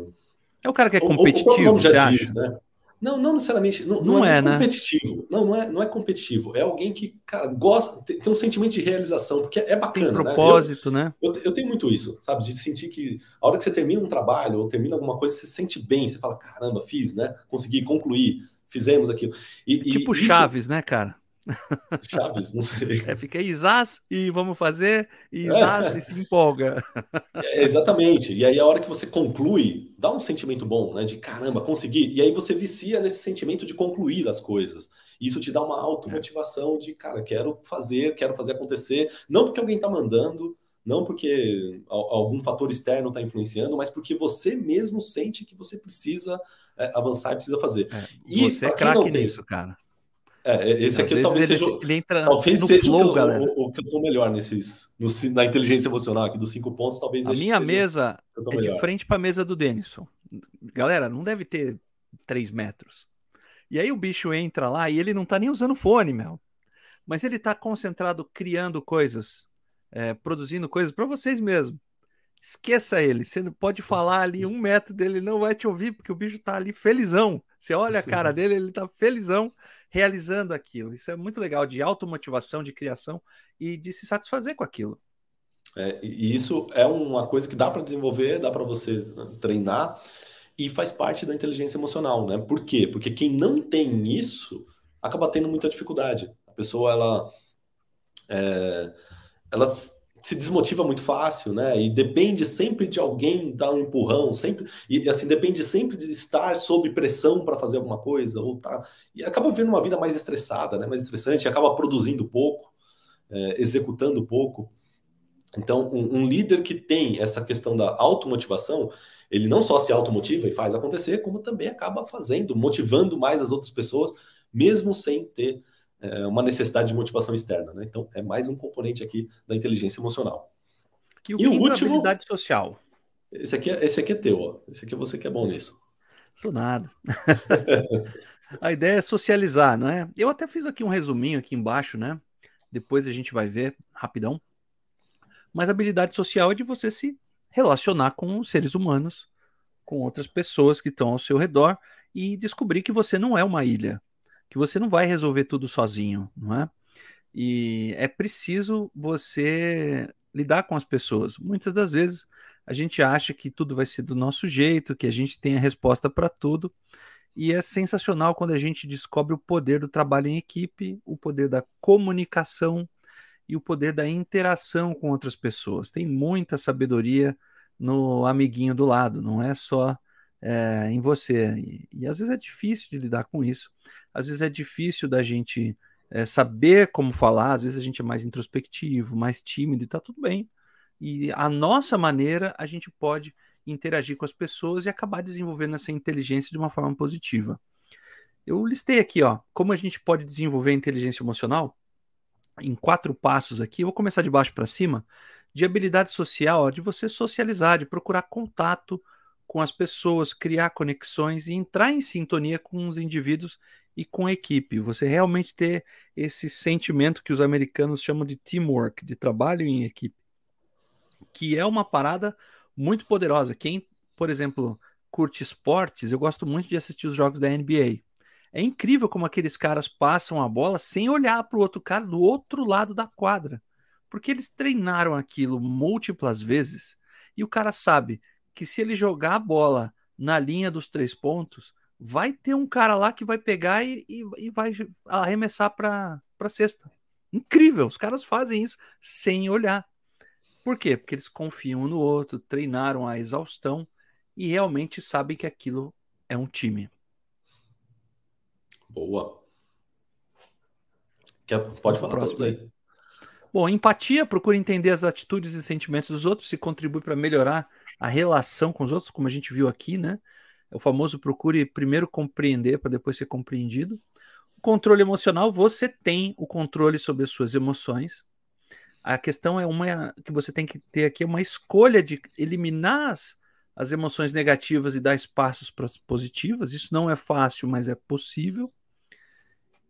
é o cara que é competitivo, o, o já diz, acha? Né? Não, não necessariamente. Não, não, não é, é né? competitivo. Não, não é, não é competitivo. É alguém que, cara, gosta, tem, tem um sentimento de realização, porque é bacana. Tem né? propósito, né? né? Eu, eu, tenho muito isso, sabe? De sentir que a hora que você termina um trabalho ou termina alguma coisa, você se sente bem. Você fala, caramba, fiz, né? Consegui concluir, fizemos aquilo. E, é tipo e Chaves, né, cara? [laughs] Chaves, não sei. É, fica Isás e vamos fazer, e Isás é. e se empolga. [laughs] É, exatamente. E aí a hora que você conclui, dá um sentimento bom, né? De caramba, consegui. E aí você vicia nesse sentimento de concluir as coisas. E isso te dá uma automotivação de, cara, quero fazer, quero fazer acontecer. Não porque alguém está mandando, não porque algum fator externo está influenciando, mas porque você mesmo sente que você precisa é, avançar e precisa fazer. É, e você é craque nisso, cara. É, esse aqui talvez ele, seja, ele entra talvez no seja flow, o, galera. O, o, que eu tô melhor nesses, no, na inteligência emocional aqui dos cinco pontos, talvez A minha mesa é melhor. de frente para a mesa do Denison. Galera, não deve ter três metros. E aí o bicho entra lá e ele não tá nem usando fone, meu. Mas ele tá concentrado criando coisas, é, produzindo coisas para vocês mesmo. Esqueça ele. Você pode falar ali um metro dele, ele não vai te ouvir, porque o bicho tá ali felizão. Você olha a cara [laughs] dele, ele tá felizão realizando aquilo. Isso é muito legal de automotivação, de criação e de se satisfazer com aquilo. É, e isso é uma coisa que dá para desenvolver, dá para você treinar e faz parte da inteligência emocional, né? Por quê? Porque quem não tem isso acaba tendo muita dificuldade. A pessoa ela é, ela se desmotiva muito fácil, né? E depende sempre de alguém dar um empurrão, sempre e assim depende sempre de estar sob pressão para fazer alguma coisa ou tá e acaba vivendo uma vida mais estressada, né? Mais estressante, acaba produzindo pouco, é, executando pouco. Então, um, um, líder que tem essa questão da automotivação, ele não só se automotiva e faz acontecer, como também acaba fazendo, motivando mais as outras pessoas, mesmo sem ter é, uma necessidade de motivação externa. Né? Então, é mais um componente aqui da inteligência emocional. E o, e o último. Social. Esse aqui, é, esse aqui é teu, ó. Esse aqui é você que é bom nisso. Sou nada. [laughs] a ideia é socializar, não é? Eu até fiz aqui um resuminho aqui embaixo, né? Depois a gente vai ver rapidão. Mas a habilidade social é de você se relacionar com os seres humanos, com outras pessoas que estão ao seu redor e descobrir que você não é uma ilha que você não vai resolver tudo sozinho, não é? E é preciso você lidar com as pessoas. Muitas das vezes a gente acha que tudo vai ser do nosso jeito, que a gente tem a resposta para tudo. E é sensacional quando a gente descobre o poder do trabalho em equipe, o poder da comunicação e o poder da interação com outras pessoas. Tem muita sabedoria no amiguinho do lado, não é só é, em você. E, e, às vezes é difícil de lidar com isso. Às vezes é difícil da gente é, saber como falar, às vezes a gente é mais introspectivo, mais tímido e tá tudo bem. E a nossa maneira a gente pode interagir com as pessoas e acabar desenvolvendo essa inteligência de uma forma positiva. Eu listei aqui, ó, como a gente pode desenvolver a inteligência emocional em quatro passos aqui. Eu vou começar de baixo para cima, de habilidade social, ó, de você socializar, de procurar contato com as pessoas, criar conexões e entrar em sintonia com os indivíduos e com a equipe. Você realmente ter esse sentimento que os americanos chamam de teamwork, de trabalho em equipe, que é uma parada muito poderosa. Quem, por exemplo, curte esportes, eu gosto muito de assistir os jogos da NBA. É incrível como aqueles caras passam a bola sem olhar para o outro cara do outro lado da quadra, porque eles treinaram aquilo múltiplas vezes e o cara sabe que se ele jogar a bola na linha dos três pontos, vai ter um cara lá que vai pegar e, e, e vai arremessar para a cesta. Incrível, os caras fazem isso sem olhar. Por quê? Porque eles confiam no outro, treinaram a exaustão e realmente sabem que aquilo é um time. Boa. Quer, pode falar próximo aí. Bom, empatia, procura entender as atitudes e sentimentos dos outros, se contribui para melhorar a relação com os outros, como a gente viu aqui, né? É o famoso procure primeiro compreender para depois ser compreendido. O controle emocional, você tem o controle sobre as suas emoções. A questão é uma que você tem que ter aqui uma escolha de eliminar as, as emoções negativas e dar espaços para as positivas. Isso não é fácil, mas é possível.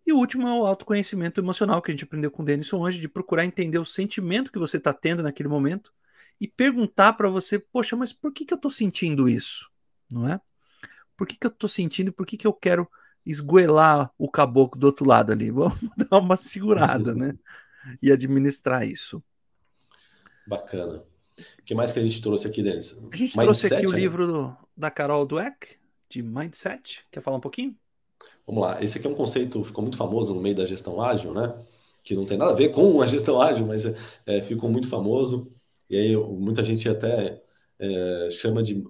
E o último é o autoconhecimento emocional, que a gente aprendeu com o Denison hoje, de procurar entender o sentimento que você está tendo naquele momento e perguntar para você, poxa, mas por que, que eu estou sentindo isso? Não é? Por que, que eu estou sentindo e por que, que eu quero esgoelar o caboclo do outro lado ali? [laughs] Vamos dar uma segurada, né? E administrar isso. Bacana. O que mais que a gente trouxe aqui, Denis? A gente Mindset, trouxe aqui o né? livro do, da Carol Dweck, de Mindset. Quer falar um pouquinho? Vamos lá, esse aqui é um conceito, ficou muito famoso no meio da gestão ágil, né? Que não tem nada a ver com a gestão ágil, mas é, ficou muito famoso. E aí muita gente até é, chama de,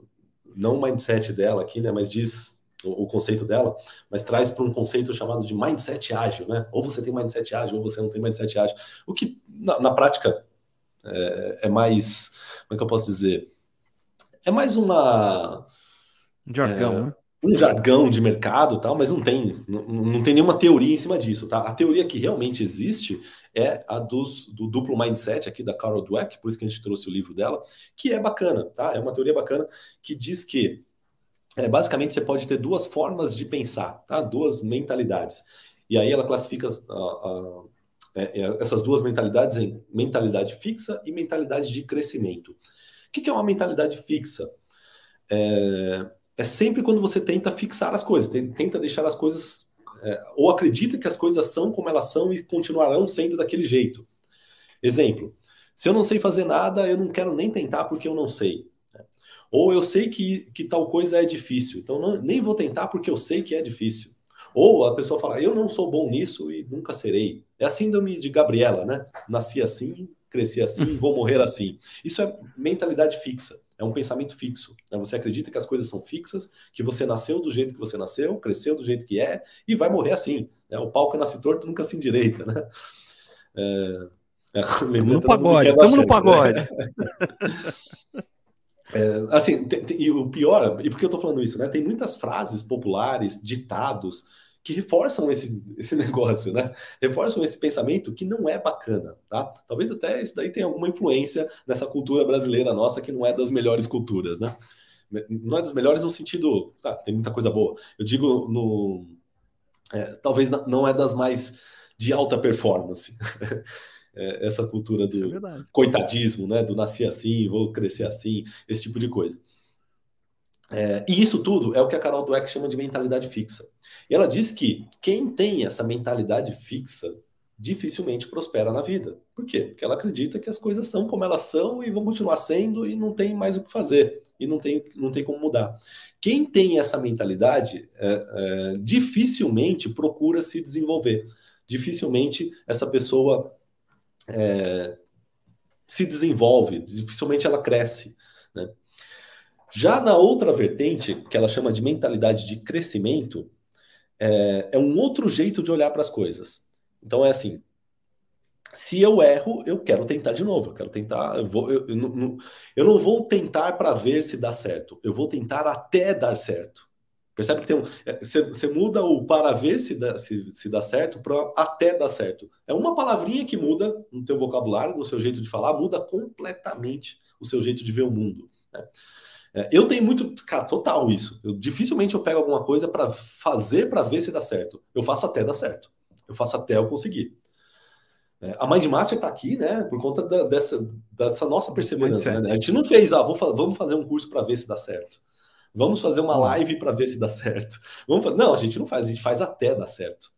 não o mindset dela aqui, né? Mas diz o, o conceito dela, mas traz para um conceito chamado de mindset ágil, né? Ou você tem mindset ágil, ou você não tem mindset ágil. O que, na, na prática, é, é, mais. Como é que eu posso dizer? É mais uma. Jargão, é, né? Um jargão de mercado, tal, mas não tem, não, não tem nenhuma teoria em cima disso, tá? A teoria que realmente existe é a dos, do duplo mindset aqui da Carol Dweck, por isso que a gente trouxe o livro dela, que é bacana, tá? É uma teoria bacana que diz que é, basicamente você pode ter duas formas de pensar, tá? Duas mentalidades. E aí ela classifica a, a, é, é, essas duas mentalidades em mentalidade fixa e mentalidade de crescimento. O que, que é uma mentalidade fixa? É, é sempre quando você tenta fixar as coisas, tenta deixar as coisas, é, ou acredita que as coisas são como elas são e continuarão sendo daquele jeito. Exemplo: se eu não sei fazer nada, eu não quero nem tentar porque eu não sei. Né? Ou eu sei que, que tal coisa é difícil, então não, nem vou tentar porque eu sei que é difícil. Ou a pessoa fala, eu não sou bom nisso e nunca serei. É a síndrome de Gabriela, né? Nasci assim, cresci assim, vou morrer assim. Isso é mentalidade fixa é um pensamento fixo. Né? Você acredita que as coisas são fixas, que você nasceu do jeito que você nasceu, cresceu do jeito que é e vai morrer assim. Né? O palco nasce torto nunca se endireita. Né? É... [laughs] Estamos no pagode, estamos no pagode. Né? [laughs] É, assim, tem, tem, e o pior, e por que eu estou falando isso, né? Tem muitas frases populares, ditados, que reforçam esse, esse [laughs] negócio, né? Reforçam esse pensamento que não é bacana, tá? Talvez até isso daí tenha alguma influência nessa cultura brasileira nossa, que não é das melhores culturas, né? Não é das melhores no sentido, tá, tem muita coisa boa. Eu digo no. É, talvez não é das mais de alta performance. [laughs] É, essa cultura do é coitadismo, né? Do nascer assim, vou crescer assim, esse tipo de coisa. É, e isso tudo é o que a Carol Dweck chama de mentalidade fixa. E ela diz que quem tem essa mentalidade fixa dificilmente prospera na vida. Por quê? Porque ela acredita que as coisas são como elas são e vão continuar sendo e não tem mais o que fazer e não tem, não tem como mudar. Quem tem essa mentalidade é, é, dificilmente procura se desenvolver. Dificilmente essa pessoa é, se desenvolve, dificilmente ela cresce. Já na outra vertente, que ela chama de mentalidade de crescimento, é, é um outro jeito de olhar para as coisas. Então é assim: se eu erro, eu quero tentar de novo. Eu quero tentar. Eu, vou, eu, eu, não, eu não vou tentar para ver se dá certo. Eu vou tentar até dar certo. Percebe que tem um. Você, é, muda o para ver se dá, se, se dá certo para até dar certo. É uma palavrinha que muda no teu vocabulário, no seu jeito de falar, muda completamente o seu jeito de ver o mundo. Né? É, eu tenho muito, cara, total isso. Eu, dificilmente eu pego alguma coisa para fazer para ver se dá certo. Eu faço até dar certo. Eu faço até eu conseguir. É, a Mindmaster está aqui, né, por conta da, dessa, dessa nossa perseverança. Né? A gente não fez, ah, vamos fazer um curso para ver se dá certo. Vamos fazer uma live para ver se dá certo. Vamos Não, a gente não faz, a gente faz até dar certo.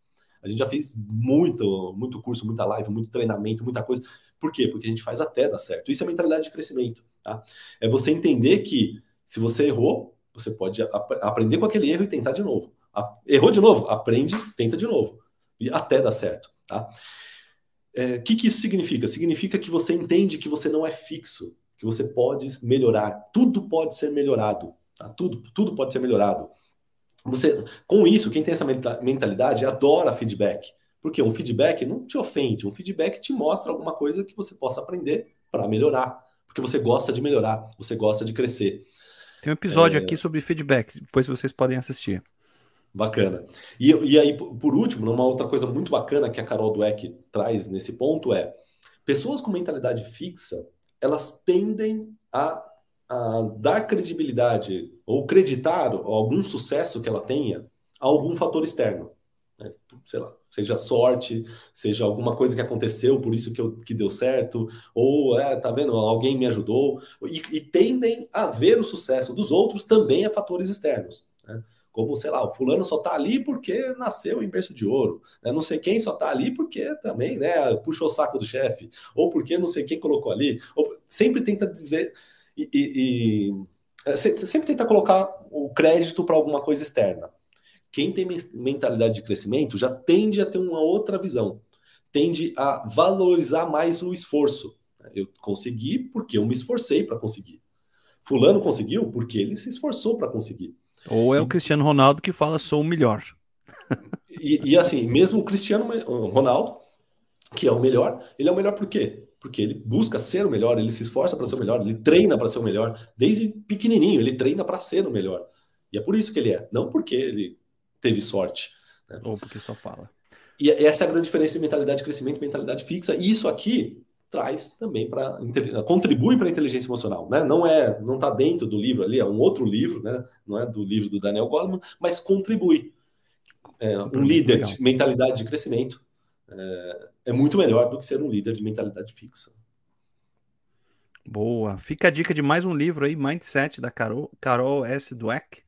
A gente já fez muito, muito curso, muita live, muito treinamento, muita coisa. Por quê? Porque a gente faz até dar certo. Isso é mentalidade de crescimento. Tá? É você entender que se você errou, você pode ap aprender com aquele erro e tentar de novo. A errou de novo, aprende, tenta de novo. E até dar certo. Tá? O é, que, que isso significa? Significa que você entende que você não é fixo, que você pode melhorar. Tudo pode ser melhorado. Tá? Tudo, tudo pode ser melhorado. Você, com isso, quem tem essa mentalidade adora feedback. Porque um feedback não te ofende, um feedback te mostra alguma coisa que você possa aprender para melhorar porque você gosta de melhorar, você gosta de crescer. Tem um episódio é... aqui sobre feedback, depois vocês podem assistir. Bacana. E, e aí, por último, uma outra coisa muito bacana que a Carol Dweck traz nesse ponto é pessoas com mentalidade fixa, elas tendem a, a dar credibilidade ou creditar algum sucesso que ela tenha a algum fator externo. Né? Sei lá, seja sorte, seja alguma coisa que aconteceu, por isso que, eu, que deu certo, ou, é, tá vendo, alguém me ajudou, e, e tendem a ver o sucesso dos outros também a fatores externos, né? Como, sei lá, o fulano só tá ali porque nasceu em berço de ouro, né? não sei quem só tá ali porque também, né, puxou o saco do chefe, ou porque não sei quem colocou ali, ou, sempre tenta dizer, e, e, e é, sempre tenta colocar o crédito para alguma coisa externa. Quem tem mentalidade de crescimento já tende a ter uma outra visão, tende a valorizar mais o esforço. Eu consegui porque eu me esforcei para conseguir. Fulano conseguiu porque ele se esforçou para conseguir. Ou é o Cristiano Ronaldo que fala sou o melhor. E, e, assim, mesmo o Cristiano Ronaldo, que é o melhor, ele é o melhor por quê? Porque ele busca ser o melhor, ele se esforça para ser o melhor, ele treina para ser o melhor. Desde pequenininho, ele treina para ser o melhor. E é por isso que ele é, não porque ele teve sorte. Né? Ou porque só fala. E essa é a grande diferença de mentalidade de crescimento e mentalidade fixa. E isso aqui traz também para contribui para a inteligência emocional, né? Não é, não está dentro do livro ali, é um outro livro, né? Não é do livro do Daniel Goleman, mas contribui. É, um líder legal. de mentalidade de crescimento é, é, muito melhor do que ser um líder de mentalidade fixa. Boa. Fica a dica de mais um livro aí, Mindset da Carol, Carol S. Dweck.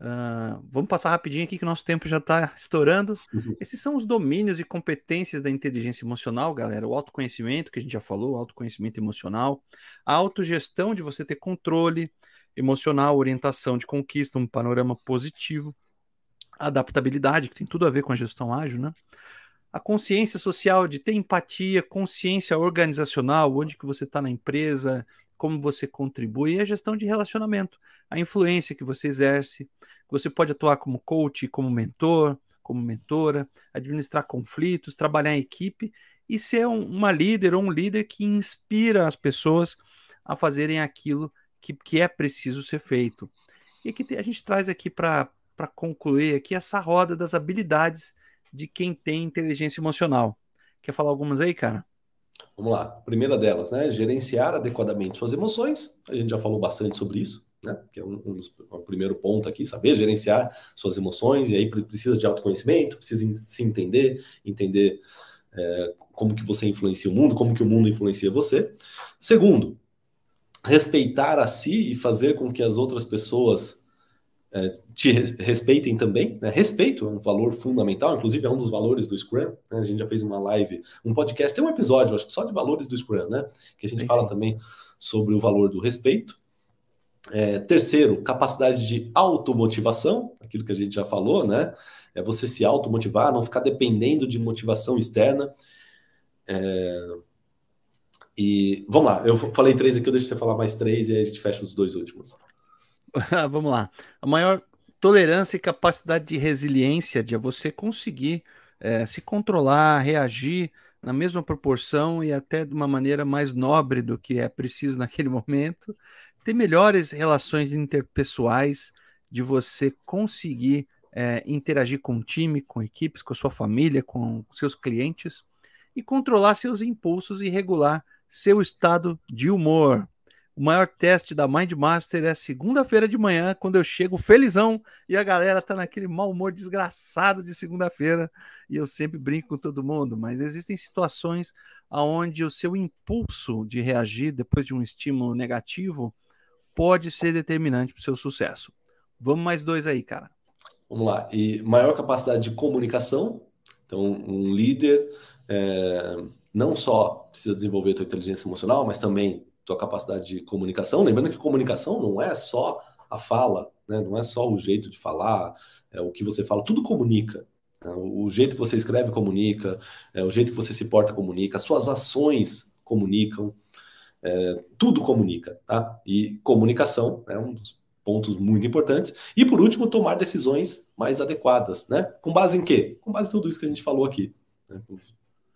Uh, vamos passar rapidinho aqui que o nosso tempo já está estourando. Uhum. Esses são os domínios e competências da inteligência emocional, galera. O autoconhecimento, que a gente já falou, autoconhecimento emocional, a autogestão de você ter controle emocional, orientação de conquista, um panorama positivo, a adaptabilidade, que tem tudo a ver com a gestão ágil, né? A consciência social de ter empatia, consciência organizacional, onde que você está na empresa, como você contribui, e a gestão de relacionamento, a influência que você exerce. Você pode atuar como coach, como mentor, como mentora, administrar conflitos, trabalhar em equipe e ser um, uma líder ou um líder que inspira as pessoas a fazerem aquilo que, que é preciso ser feito. E aqui a gente traz aqui para concluir aqui essa roda das habilidades de quem tem inteligência emocional. Quer falar algumas aí, cara? Vamos lá. Primeira delas, né? Gerenciar adequadamente suas emoções. A gente já falou bastante sobre isso, né? Que é um, um dos, um primeiro ponto aqui, saber gerenciar suas emoções. E aí precisa de autoconhecimento, precisa se entender, entender é, como que você influencia o mundo, como que o mundo influencia você. Segundo, respeitar a si e fazer com que as outras pessoas é, te respeitem também. Né? Respeito é um valor fundamental, inclusive é um dos valores do Scrum. Né? A gente já fez uma live, um podcast, tem um episódio, acho que só de valores do Scrum, né? Que a gente fala também sobre o valor do respeito. É, terceiro, capacidade de automotivação, aquilo que a gente já falou, né? É você se automotivar, não ficar dependendo de motivação externa. É... E vamos lá, eu falei três aqui, eu deixo você falar mais três e aí a gente fecha os dois últimos. [laughs] Vamos lá. A maior tolerância e capacidade de resiliência de você conseguir é, se controlar, reagir na mesma proporção e até de uma maneira mais nobre do que é preciso [laughs] naquele momento, ter melhores relações interpessoais, de você conseguir é, interagir com o time, com equipes, com a sua família, com seus clientes e controlar seus impulsos e regular seu estado de humor. O maior teste da Mind Master é segunda-feira de manhã, quando eu chego felizão e a galera tá naquele mau humor desgraçado de segunda-feira. E eu sempre brinco com todo mundo, mas existem situações onde o seu impulso de reagir depois de um estímulo negativo pode ser determinante para o seu sucesso. Vamos mais dois aí, cara. Vamos lá. E maior capacidade de comunicação. Então, um líder é, não só precisa desenvolver a sua inteligência emocional, mas também tua capacidade de comunicação. Lembrando que comunicação não é só a fala, né? não é só o jeito de falar, é o que você fala, tudo comunica. Né? O jeito que você escreve comunica, é, o jeito que você se porta comunica, suas ações comunicam, é, tudo comunica, tá? E comunicação é um dos pontos muito importantes. E por último, tomar decisões mais adequadas, né? Com base em quê? Com base em tudo isso que a gente falou aqui. Né?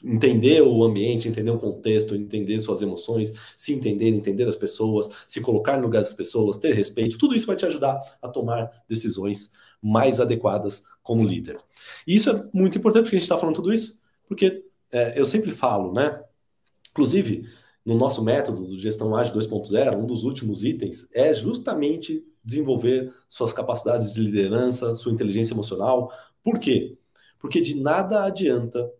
Entender o ambiente, entender o contexto, entender suas emoções, se entender, entender as pessoas, se colocar no lugar das pessoas, ter respeito, tudo isso vai te ajudar a tomar decisões mais adequadas como líder. E isso é muito importante porque a gente está falando tudo isso, porque é, eu sempre falo, né? Inclusive, no nosso método do Gestão Ágil 2.0, um dos últimos itens é justamente desenvolver suas capacidades de liderança, sua inteligência emocional. Por quê? Porque de nada adianta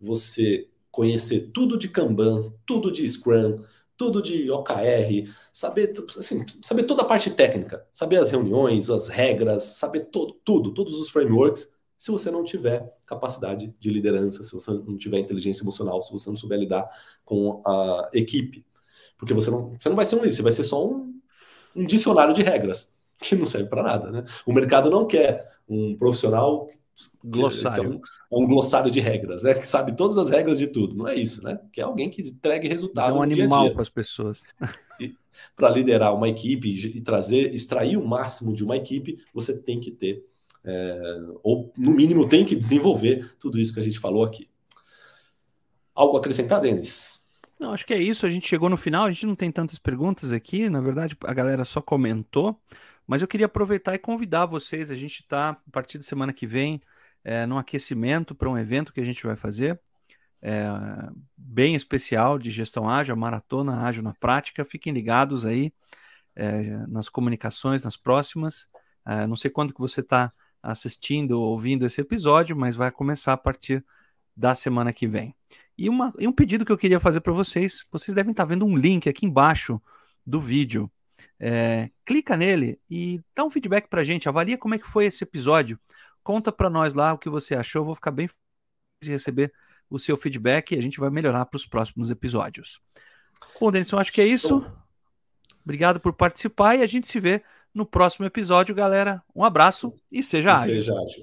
você conhecer tudo de Kanban, tudo de Scrum, tudo de OKR, saber, assim, saber toda a parte técnica, saber as reuniões, as regras, saber todo, tudo, todos os frameworks, se você não tiver capacidade de liderança, se você não tiver inteligência emocional, se você não souber lidar com a equipe. Porque você não, você não vai ser um líder, você vai ser só um, um dicionário de regras, que não serve para nada. Né? O mercado não quer um profissional Glossário. É um, é um, glossário de regras, é que sabe todas as regras de tudo. Não é isso, né? Que é alguém que entregue resultado. é um animal para as pessoas. Para liderar uma equipe e trazer, extrair o máximo de uma equipe, você tem que ter, é, ou no mínimo tem que desenvolver tudo isso que a gente falou aqui. Algo a acrescentar, Denis? Não, acho que é isso. A gente chegou no final, a gente não tem tantas perguntas aqui. Na verdade, a galera só comentou. Mas eu queria aproveitar e convidar vocês. A gente está, a partir da semana que vem, é, num aquecimento para um evento que a gente vai fazer. É, bem especial de gestão ágil, maratona ágil na prática. Fiquem ligados aí é, nas comunicações, nas próximas. É, não sei quando que você está assistindo ou ouvindo esse episódio, mas vai começar a partir da semana que vem. E, uma, e um pedido que eu queria fazer para vocês: vocês devem estar tá vendo um link aqui embaixo do vídeo. É, clica nele e dá um feedback para a gente, avalia como é que foi esse episódio. Conta para nós lá o que você achou. Eu vou ficar bem feliz de receber o seu feedback e a gente vai melhorar para os próximos episódios. Bom, Denison, acho que é isso. Obrigado por participar e a gente se vê no próximo episódio, galera. Um abraço e seja ágil. Seja ágil.